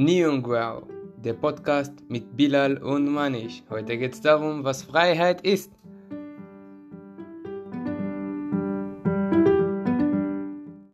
Niungwao, der Podcast mit Bilal und Manish. Heute geht es darum, was Freiheit ist.